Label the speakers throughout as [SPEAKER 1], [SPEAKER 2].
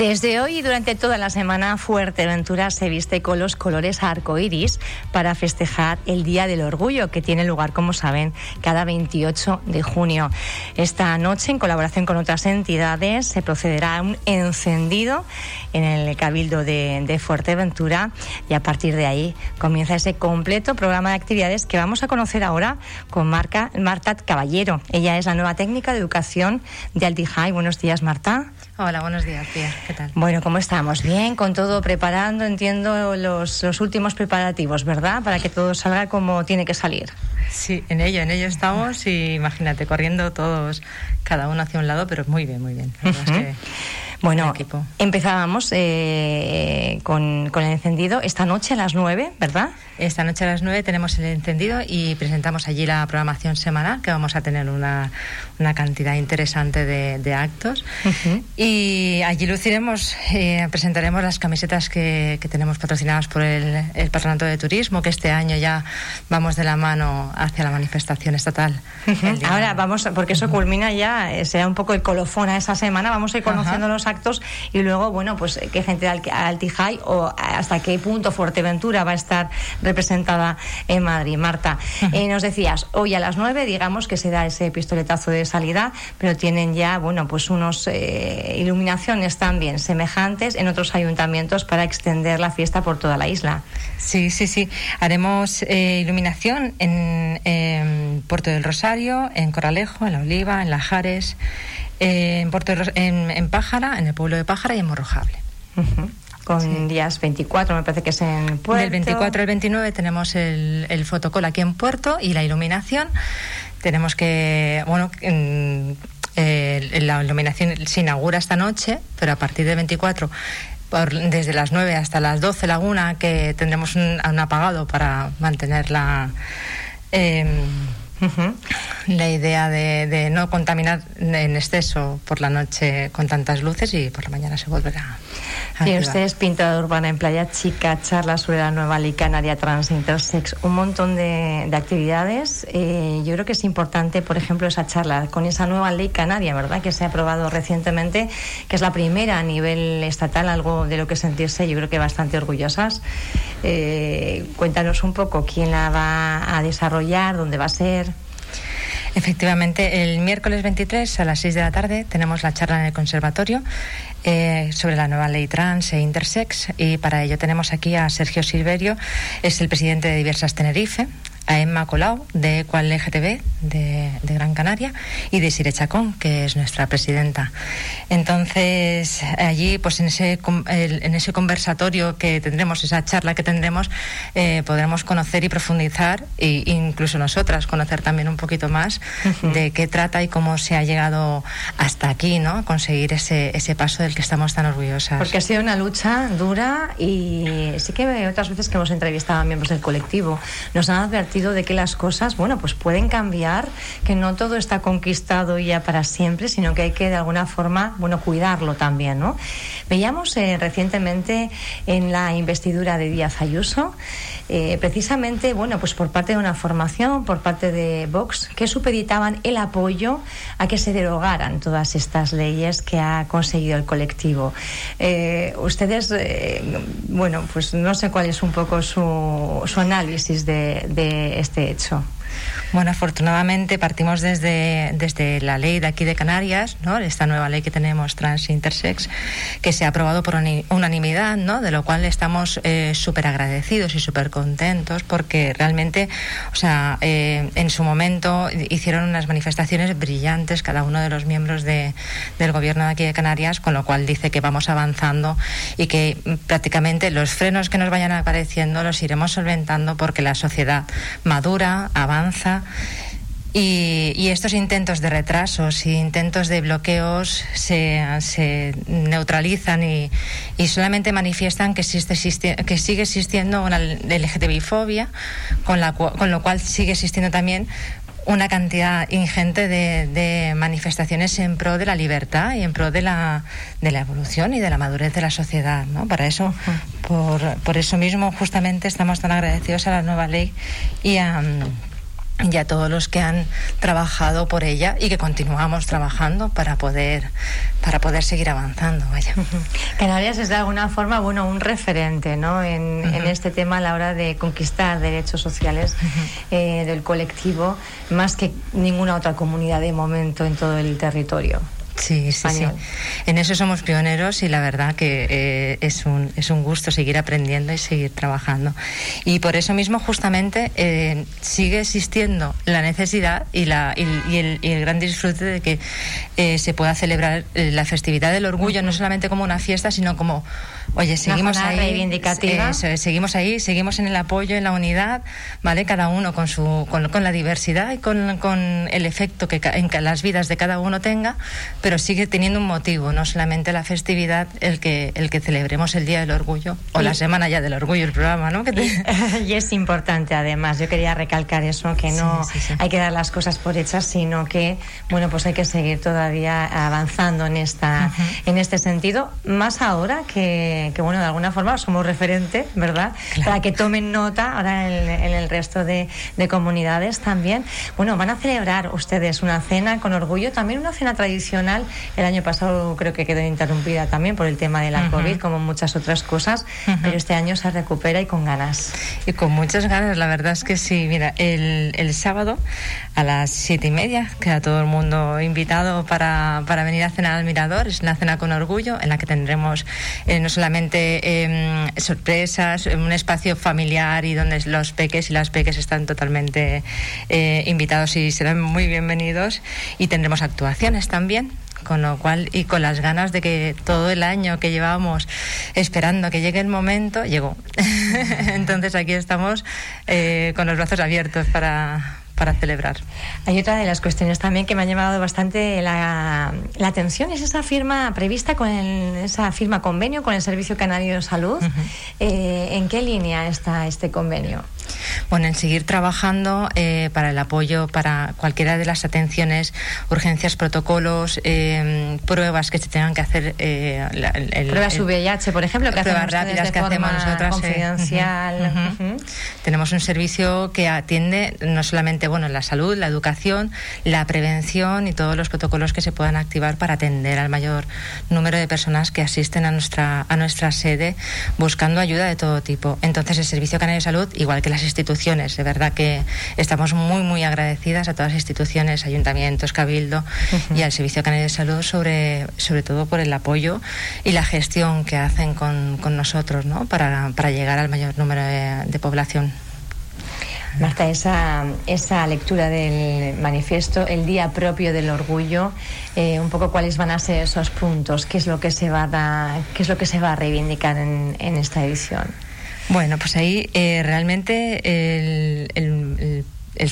[SPEAKER 1] Desde hoy y durante toda la semana, Fuerteventura se viste con los colores arcoíris para festejar el Día del Orgullo, que tiene lugar, como saben, cada 28 de junio. Esta noche, en colaboración con otras entidades, se procederá a un encendido en el Cabildo de, Fuerteventura y a partir de ahí comienza ese completo programa de actividades que vamos a conocer ahora con Marta Caballero. Ella es la nueva técnica de educación de Altijay. Buenos días, Marta.
[SPEAKER 2] Hola, buenos días, Pia. ¿Qué tal?
[SPEAKER 1] Bueno, ¿cómo estamos? Bien, con todo preparando, entiendo, los, los últimos preparativos, ¿verdad? Para que todo salga como tiene que salir.
[SPEAKER 2] Sí, en ello, en ello estamos y imagínate, corriendo todos, cada uno hacia un lado, pero muy bien, muy bien.
[SPEAKER 1] Bueno, empezábamos eh, con, con, el encendido esta noche a las 9, ¿verdad?
[SPEAKER 2] Esta noche a las 9 tenemos el encendido y presentamos allí la programación semanal, que vamos a tener una, una cantidad interesante de, actos. Y allí luciremos, eh, presentaremos las camisetas que, que, tenemos patrocinadas por el, el, Patronato de Turismo, que este año ya vamos de la mano hacia la manifestación estatal.
[SPEAKER 1] Ahora vamos, porque eso culmina ya, eh, será un poco el colofón a esa semana, vamos a ir conociendo los actos y luego, bueno, pues qué gente de Altijay o hasta qué punto Fuerteventura va a estar representada en Madrid. Marta, eh, nos decías, hoy a las nueve, digamos que se da ese pistoletazo de salida, pero tienen ya, bueno, pues unos eh, iluminaciones también semejantes en otros ayuntamientos para extender la fiesta por toda la isla.
[SPEAKER 2] Sí, sí, sí. Haremos eh, iluminación en, en Puerto del Rosario, en Coralejo, en La Oliva, en Lajares en, Puerto, en, en, Pájara, en el pueblo de Pájara y en Morrojable.
[SPEAKER 1] Con días 24, me parece que es en Puerto.
[SPEAKER 2] Del 24 al 29 tenemos el, el fotocol aquí en Puerto y la iluminación. Tenemos que, bueno, la iluminación se inaugura esta noche, pero a partir del 24 por, desde las 9 hasta las 12 laguna que tendremos un, un apagado para mantenerla eh, la idea de, no contaminar en exceso por la noche con tantas luces y por la mañana se volverá.
[SPEAKER 1] A sí, usted es pintador urbana en Playa Chica, charla sobre la nueva ley canaria trans intersex, un montón de, actividades. Eh, yo creo que es importante, por ejemplo, esa charla con esa nueva ley canaria, ¿verdad? Que se ha aprobado recientemente, que es la primera a nivel estatal, algo de lo que sentirse, yo creo que bastante orgullosas. Eh, cuéntanos un poco quién la va a desarrollar, dónde va a ser.
[SPEAKER 2] Efectivamente, el miércoles 23 a las 6 de la tarde tenemos la charla en el conservatorio eh, sobre la nueva ley trans e intersex y para ello tenemos aquí a Sergio Silverio, es el presidente de Diversas Tenerife, a Emma Colau de Cual LGTB de, de, Gran Canaria y de Sire Chacón, que es nuestra presidenta. Entonces, allí, pues en ese, en ese conversatorio que tendremos, esa charla que tendremos, eh, podremos conocer y profundizar, e incluso nosotras conocer también un poquito más uh -huh. de qué trata y cómo se ha llegado hasta aquí, ¿no? Conseguir ese, ese paso del que estamos tan orgullosas.
[SPEAKER 1] Porque ha sido una lucha dura y sí que otras veces que hemos entrevistado a miembros del colectivo nos han advertido de que las cosas, bueno, pues pueden cambiar, que no todo está conquistado ya para siempre, sino que hay que de alguna forma, bueno, cuidarlo también, ¿no? Veíamos eh, recientemente en la investidura de Díaz Ayuso, eh, precisamente, bueno, pues por parte de una formación, por parte de Vox, que supeditaban el apoyo a que se derogaran todas estas leyes que ha conseguido el colectivo. Eh, ustedes, eh, bueno, pues no sé cuál es un poco su, su análisis de, de este hecho.
[SPEAKER 2] Bueno, afortunadamente partimos desde, desde la ley de aquí de Canarias, ¿no? esta nueva ley que tenemos trans intersex, que se ha aprobado por unanimidad, ¿no? de lo cual estamos eh, súper agradecidos y súper contentos porque realmente, o sea, eh, en su momento hicieron unas manifestaciones brillantes cada uno de los miembros de, del gobierno de aquí de Canarias, con lo cual dice que vamos avanzando y que prácticamente los frenos que nos vayan apareciendo los iremos solventando porque la sociedad madura, avanza y, y, estos intentos de retrasos y intentos de bloqueos se, se neutralizan y, y, solamente manifiestan que, existe, existe, que sigue existiendo una LGTBI-fobia, con, la, con lo cual sigue existiendo también una cantidad ingente de, de, manifestaciones en pro de la libertad y en pro de la, de la evolución y de la madurez de la sociedad. ¿no? Para eso, por, por eso mismo, justamente estamos tan agradecidos a la nueva ley y a y a todos los que han trabajado por ella y que continuamos trabajando para poder para poder seguir avanzando vaya.
[SPEAKER 1] Canarias es de alguna forma bueno un referente ¿no? en, este tema a la hora de conquistar derechos sociales eh, del colectivo más que ninguna otra comunidad de momento en todo el territorio
[SPEAKER 2] Sí, sí, sí. En eso somos pioneros y la verdad que eh, es, un, es un gusto seguir aprendiendo y seguir trabajando. Y por eso mismo justamente eh, sigue existiendo la necesidad y, la, y, el, y el, gran disfrute de que eh, se pueda celebrar la festividad del orgullo, no solamente como una fiesta, sino como Oye, seguimos ahí.
[SPEAKER 1] Reivindicativa.
[SPEAKER 2] seguimos ahí, seguimos en el apoyo, en la unidad, ¿vale? Cada uno con su con, con la diversidad y con, con, el efecto que en que las vidas de cada uno tenga, pero sigue teniendo un motivo, no solamente la festividad, el que el que celebremos el Día del Orgullo o la semana ya del Orgullo, el programa, ¿no?
[SPEAKER 1] y, es importante además, yo quería recalcar eso, que no hay que dar las cosas por hechas, sino que, bueno, pues hay que seguir todavía avanzando en, esta, en este sentido, más ahora que que, bueno, de alguna forma somos referente, ¿verdad? Para que tomen nota ahora en, el resto de, comunidades también. Bueno, van a celebrar ustedes una cena con orgullo, también una cena tradicional. El año pasado creo que quedó interrumpida también por el tema de la COVID, como muchas otras cosas, pero este año se recupera y con ganas.
[SPEAKER 2] Y con muchas ganas, la verdad es que sí. Mira, el, el sábado a las siete y media queda todo el mundo invitado para, para venir a cenar al Mirador. Es una cena con orgullo en la que tendremos eh, no solamente Em, sorpresas, un espacio familiar y donde los peques y las peques están totalmente eh, invitados y serán muy bienvenidos. Y tendremos actuaciones también con lo cual y con las ganas de que todo el año que llevábamos esperando que llegue el momento llegó entonces aquí estamos eh, con los brazos abiertos para para celebrar.
[SPEAKER 1] Hay otra de las cuestiones también que me ha llamado bastante la, atención, es esa firma prevista con esa firma convenio con el Servicio Canario de Salud. Eh, ¿En qué línea está este convenio?
[SPEAKER 2] Bueno, en seguir trabajando eh, para el apoyo para cualquiera de las atenciones, urgencias, protocolos, eh, pruebas que se tengan que hacer.
[SPEAKER 1] Eh, el, pruebas VIH, por ejemplo, que
[SPEAKER 2] pruebas rápidas que hacemos nosotras.
[SPEAKER 1] Confidencial.
[SPEAKER 2] Tenemos un servicio que atiende no solamente bueno la salud, la educación, la prevención y todos los protocolos que se puedan activar para atender al mayor número de personas que asisten a nuestra a nuestra sede buscando ayuda de todo tipo. Entonces, el Servicio Canario de Salud, igual que las instituciones. De verdad que estamos muy, muy agradecidas a todas las instituciones, ayuntamientos, cabildo y al Servicio Canario de Salud sobre, sobre todo por el apoyo y la gestión que hacen con, con nosotros ¿no? para, para, llegar al mayor número de, población.
[SPEAKER 1] Marta, esa, esa lectura del manifiesto, el día propio del orgullo, eh, un poco cuáles van a ser esos puntos, qué es lo que se va a, qué es lo que se va a reivindicar en, en esta edición.
[SPEAKER 2] Bueno, pues ahí eh, realmente el,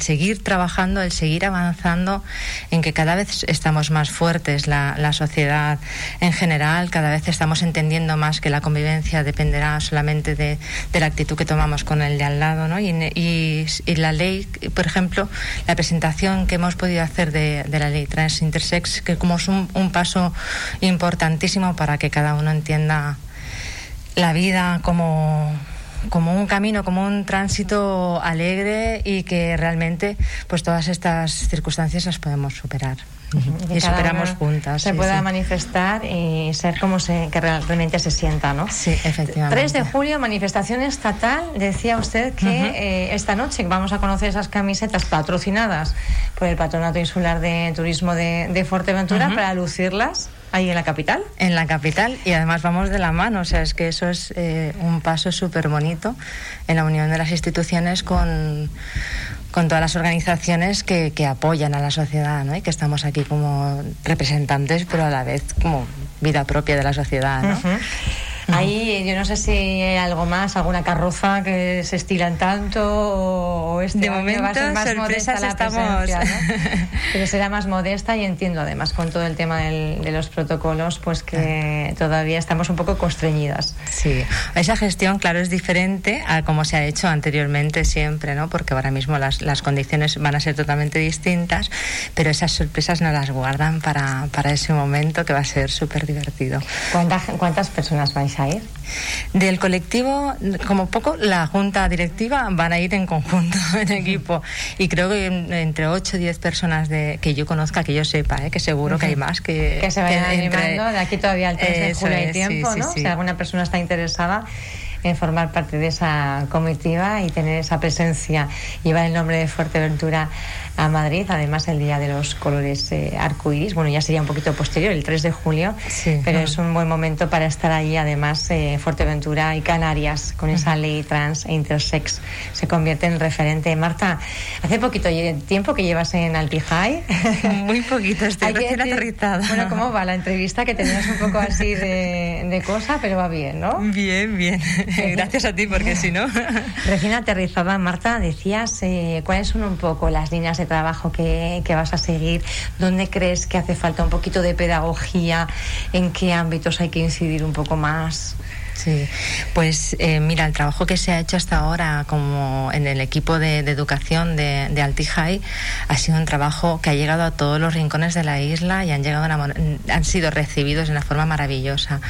[SPEAKER 2] seguir trabajando, el seguir avanzando en que cada vez estamos más fuertes, la, sociedad en general, cada vez estamos entendiendo más que la convivencia dependerá solamente de, la actitud que tomamos con el de al lado, ¿no? Y, la ley, por ejemplo, la presentación que hemos podido hacer de, la ley trans intersex, que como es un, un paso importantísimo para que cada uno entienda la vida como como un camino, como un tránsito alegre y que realmente pues todas estas circunstancias las podemos superar. Y, superamos juntas.
[SPEAKER 1] Se pueda manifestar y ser como se, que realmente se sienta, ¿no?
[SPEAKER 2] Sí, efectivamente.
[SPEAKER 1] 3 de julio, manifestación estatal. Decía usted que eh, esta noche vamos a conocer esas camisetas patrocinadas por el Patronato Insular de Turismo de, Fuerteventura para lucirlas ahí en la capital.
[SPEAKER 2] En la capital y además vamos de la mano, o sea, es que eso es eh, un paso súper bonito en la unión de las instituciones con, con todas las organizaciones que, que apoyan a la sociedad ¿no? y que estamos aquí como representantes, pero a la vez como vida propia de la sociedad. ¿no?
[SPEAKER 1] Ahí yo no sé si hay algo más, alguna carroza que se estilan tanto o este
[SPEAKER 2] de momento va a ser más sorpresas estamos...
[SPEAKER 1] Pero será más modesta y entiendo además con todo el tema de los protocolos pues que todavía estamos un poco constreñidas.
[SPEAKER 2] Sí, esa gestión claro es diferente a como se ha hecho anteriormente siempre, ¿no? Porque ahora mismo las, las condiciones van a ser totalmente distintas, pero esas sorpresas no las guardan para, para ese momento que va a ser súper divertido.
[SPEAKER 1] ¿Cuántas, ¿Cuántas personas vais a ir?
[SPEAKER 2] Del colectivo, como poco, la junta directiva van a ir en conjunto, en equipo. Y creo que entre 8 o 10 personas de, que yo conozca, que yo sepa, ¿eh? que seguro que hay más que...
[SPEAKER 1] Que se vayan animando, de aquí todavía al 3 de julio hay tiempo, ¿no? Si alguna persona está interesada en formar parte de esa comitiva y tener esa presencia, llevar el nombre de Fuerteventura a Madrid, además el día de los colores eh, arcoíris, bueno, ya sería un poquito posterior, el 3 de julio, pero es un buen momento para estar ahí, además eh, Fuerteventura y Canarias, con esa ley trans e intersex, se convierte en referente. Marta, hace poquito tiempo que llevas en Altijay.
[SPEAKER 2] Muy poquito, estoy recién aterrizada.
[SPEAKER 1] Bueno, ¿cómo va la entrevista? Que tenías un poco así de, de cosa, pero va bien, ¿no?
[SPEAKER 2] Bien, bien. Gracias a ti, porque si no...
[SPEAKER 1] Recién aterrizada, Marta, decías eh, cuáles son un poco las líneas de trabajo que, que, vas a seguir, dónde crees que hace falta un poquito de pedagogía, en qué ámbitos hay que incidir un poco más.
[SPEAKER 2] Sí, pues eh, mira, el trabajo que se ha hecho hasta ahora como en el equipo de, educación de, de Altijai ha sido un trabajo que ha llegado a todos los rincones de la isla y han, llegado han sido recibidos de una forma maravillosa.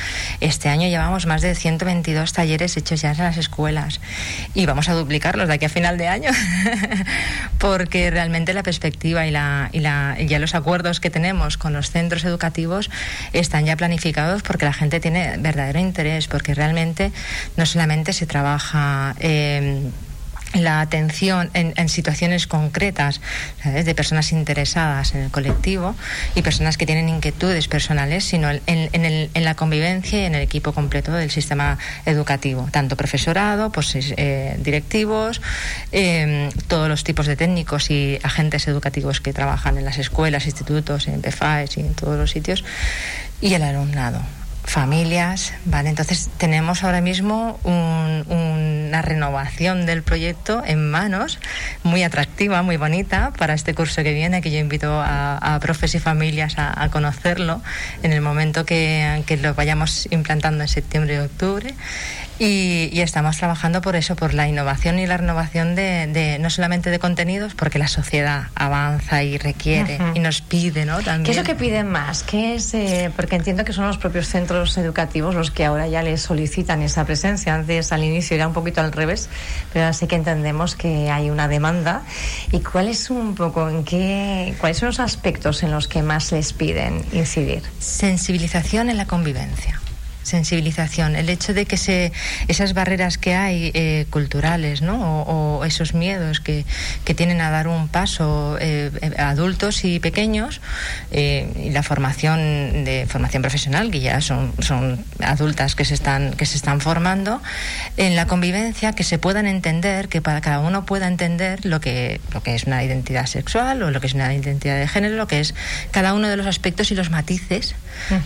[SPEAKER 2] Este año llevamos más de 122 talleres hechos ya en las escuelas y vamos a duplicarlos de aquí a final de año porque realmente la perspectiva y, la, y, la, ya los acuerdos que tenemos con los centros educativos están ya planificados porque la gente tiene verdadero interés, porque realmente no solamente se trabaja eh, la atención en, situaciones concretas de personas interesadas en el colectivo y personas que tienen inquietudes personales, sino en, la convivencia y en el equipo completo del sistema educativo, tanto profesorado, pues, eh, directivos, eh, todos los tipos de técnicos y agentes educativos que trabajan en las escuelas, institutos, en PFAES y en todos los sitios, y el alumnado familias, ¿vale? Entonces tenemos ahora mismo una renovación del proyecto en manos, muy atractiva, muy bonita para este curso que viene, que yo invito a, profes y familias a, conocerlo en el momento que, que lo vayamos implantando en septiembre y octubre. Y, estamos trabajando por eso, por la innovación y la renovación de, no solamente de contenidos, porque la sociedad avanza y requiere y nos pide, ¿no? También.
[SPEAKER 1] ¿Qué es lo que piden más? ¿Qué es, eh, porque entiendo que son los propios centros educativos los que ahora ya les solicitan esa presencia. Antes, al inicio, era un poquito al revés, pero ahora sí que entendemos que hay una demanda. ¿Y cuál es un poco, en qué, cuáles son los aspectos en los que más les piden incidir?
[SPEAKER 2] Sensibilización en la convivencia sensibilización, el hecho de que se, esas barreras que hay eh, culturales, ¿no? O, esos miedos que, que, tienen a dar un paso eh, adultos y pequeños, eh, y la formación de formación profesional, que ya son, son adultas que se están, que se están formando, en la convivencia, que se puedan entender, que para cada uno pueda entender lo que, lo que es una identidad sexual o lo que es una identidad de género, lo que es cada uno de los aspectos y los matices,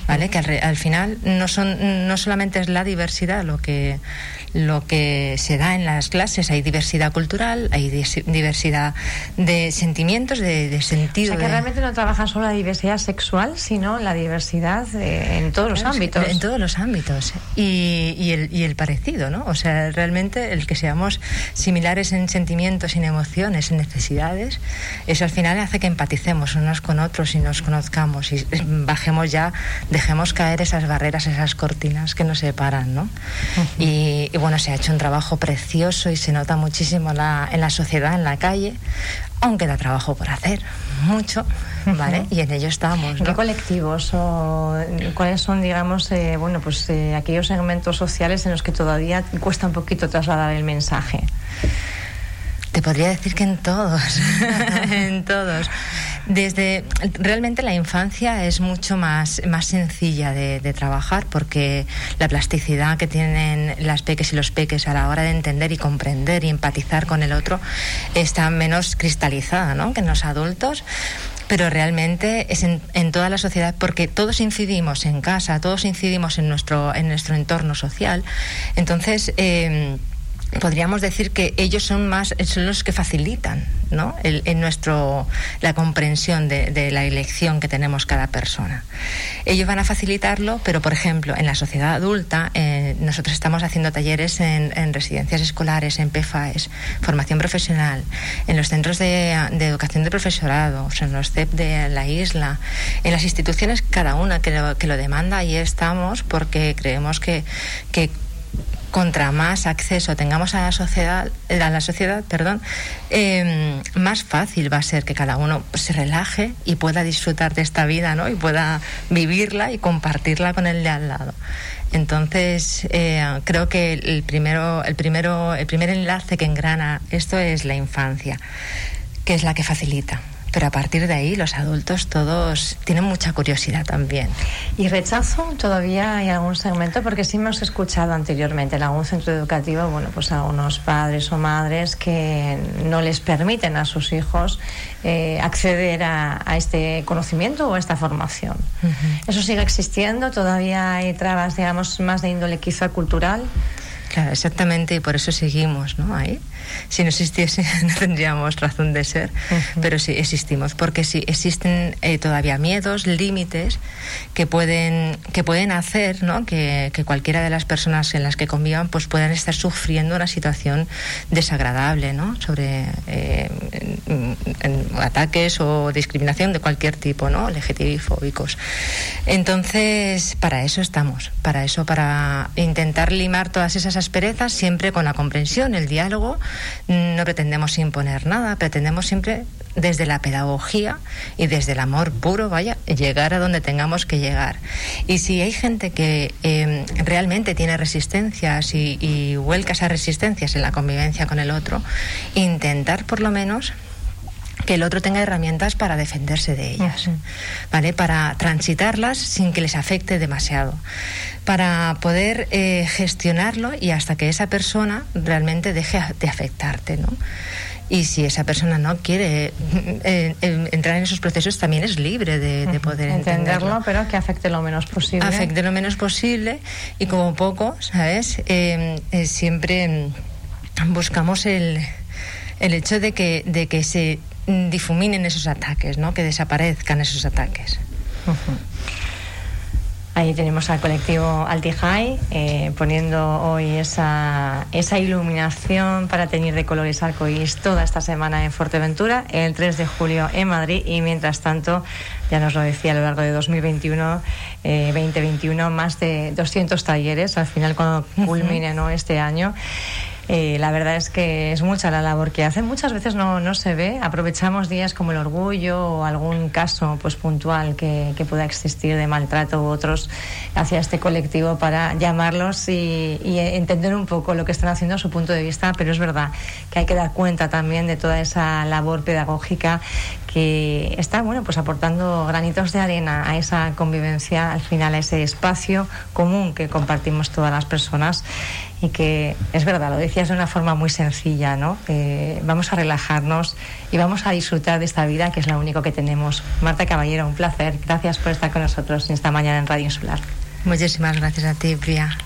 [SPEAKER 2] ¿vale? Que al final no son no solamente es la diversidad lo que lo que se da en las clases. Hay diversidad cultural, hay diversidad de sentimientos, de, de sentido.
[SPEAKER 1] O sea, que realmente no trabajan solo la diversidad sexual, sino la diversidad en todos los ámbitos.
[SPEAKER 2] En todos los ámbitos. Y, y, el, y el parecido, ¿no? O sea, realmente el que seamos similares en sentimientos, en emociones, en necesidades, eso al final hace que empaticemos unos con otros y nos conozcamos y bajemos ya, dejemos caer esas barreras, esas cortinas que nos separan, ¿no? y bueno, se ha hecho un trabajo precioso y se nota muchísimo la, en la sociedad, en la calle, aunque da trabajo por hacer, mucho, ¿vale? Y en ello estamos.
[SPEAKER 1] ¿Qué colectivos o cuáles son, digamos, eh, bueno, pues eh, aquellos segmentos sociales en los que todavía cuesta un poquito trasladar el mensaje?
[SPEAKER 2] Te podría decir que en todos, en todos. Desde realmente la infancia es mucho más, más sencilla de, trabajar porque la plasticidad que tienen las peques y los peques a la hora de entender y comprender y empatizar con el otro está menos cristalizada ¿no? que en los adultos pero realmente es en, toda la sociedad porque todos incidimos en casa, todos incidimos en nuestro, en nuestro entorno social. Entonces, eh, podríamos decir que ellos son más son los que facilitan ¿no? en nuestro la comprensión de, la elección que tenemos cada persona ellos van a facilitarlo pero por ejemplo en la sociedad adulta eh, nosotros estamos haciendo talleres en, residencias escolares en PFAES formación profesional en los centros de, educación de profesorado en los CEP de la isla en las instituciones cada una que lo, que lo demanda ahí estamos porque creemos que contra más acceso tengamos a la sociedad, a la sociedad, perdón, em, más fácil va a ser que cada uno se relaje y pueda disfrutar de esta vida, ¿no? Y pueda vivirla y compartirla con el de al lado. Entonces, eh, creo que el primero, el primero, el primer enlace que engrana esto es la infancia, que es la que facilita. Pero a partir de ahí los adultos todos tienen mucha curiosidad también.
[SPEAKER 1] ¿Y rechazo todavía hay algún segmento? Porque sí hemos escuchado anteriormente en algún centro educativo, bueno, pues algunos padres o madres que no les permiten a sus hijos eh, acceder a, este conocimiento o a esta formación. ¿Eso sigue existiendo? ¿Todavía hay trabas, digamos, más de índole quizá cultural?
[SPEAKER 2] Claro, exactamente, y por eso seguimos ¿no? ahí. Si no existiese, no tendríamos razón de ser, pero sí existimos, porque sí existen eh, todavía miedos, límites que pueden, que pueden hacer ¿no? que, cualquiera de las personas en las que convivan pues puedan estar sufriendo una situación desagradable ¿no? sobre eh, ataques o discriminación de cualquier tipo, ¿no? LGTBI-fóbicos. Entonces, para eso estamos, para eso, para intentar limar todas esas asperezas, siempre con la comprensión, el diálogo. No pretendemos imponer nada, pretendemos siempre desde la pedagogía y desde el amor puro, vaya, llegar a donde tengamos que llegar. Y si hay gente que em, realmente tiene resistencias y, y vuelca esas resistencias en la convivencia con el otro, intentar por lo menos que el otro tenga herramientas para defenderse de ellas, ¿vale? Para transitarlas sin que les afecte demasiado, para poder eh, gestionarlo y hasta que esa persona realmente deje de afectarte, ¿no? Y si esa persona no quiere eh, eh, entrar en esos procesos, también es libre de, poder entenderlo,
[SPEAKER 1] pero que afecte lo menos posible.
[SPEAKER 2] Afecte lo menos posible y como poco, ¿sabes? siempre buscamos el, el hecho de que, de que se difuminen esos ataques, ¿no? que desaparezcan esos ataques.
[SPEAKER 1] Ahí tenemos al colectivo Altijai eh, poniendo hoy esa, esa iluminación para teñir de colores arcoíris toda esta semana en Fuerteventura, el 3 de julio en Madrid y mientras tanto, ya nos lo decía a lo largo de 2021, 2021, eh, más de 200 talleres al final cuando culmine ¿no? este año. Eh, la verdad es que es mucha la labor que hacen. Muchas veces no, no se ve. Aprovechamos días como el orgullo o algún caso pues puntual que, pueda existir de maltrato u otros hacia este colectivo para llamarlos y, entender un poco lo que están haciendo a su punto de vista. Pero es verdad que hay que dar cuenta también de toda esa labor pedagógica que está bueno pues aportando granitos de arena a esa convivencia al final a ese espacio común que compartimos todas las personas y que es verdad, lo decías de una forma muy sencilla, ¿no? Eh, vamos a relajarnos y vamos a disfrutar de esta vida que es lo único que tenemos. Marta Caballero, un placer. Gracias por estar con nosotros esta mañana en Radio Insular.
[SPEAKER 2] Muchísimas gracias a ti, Priya.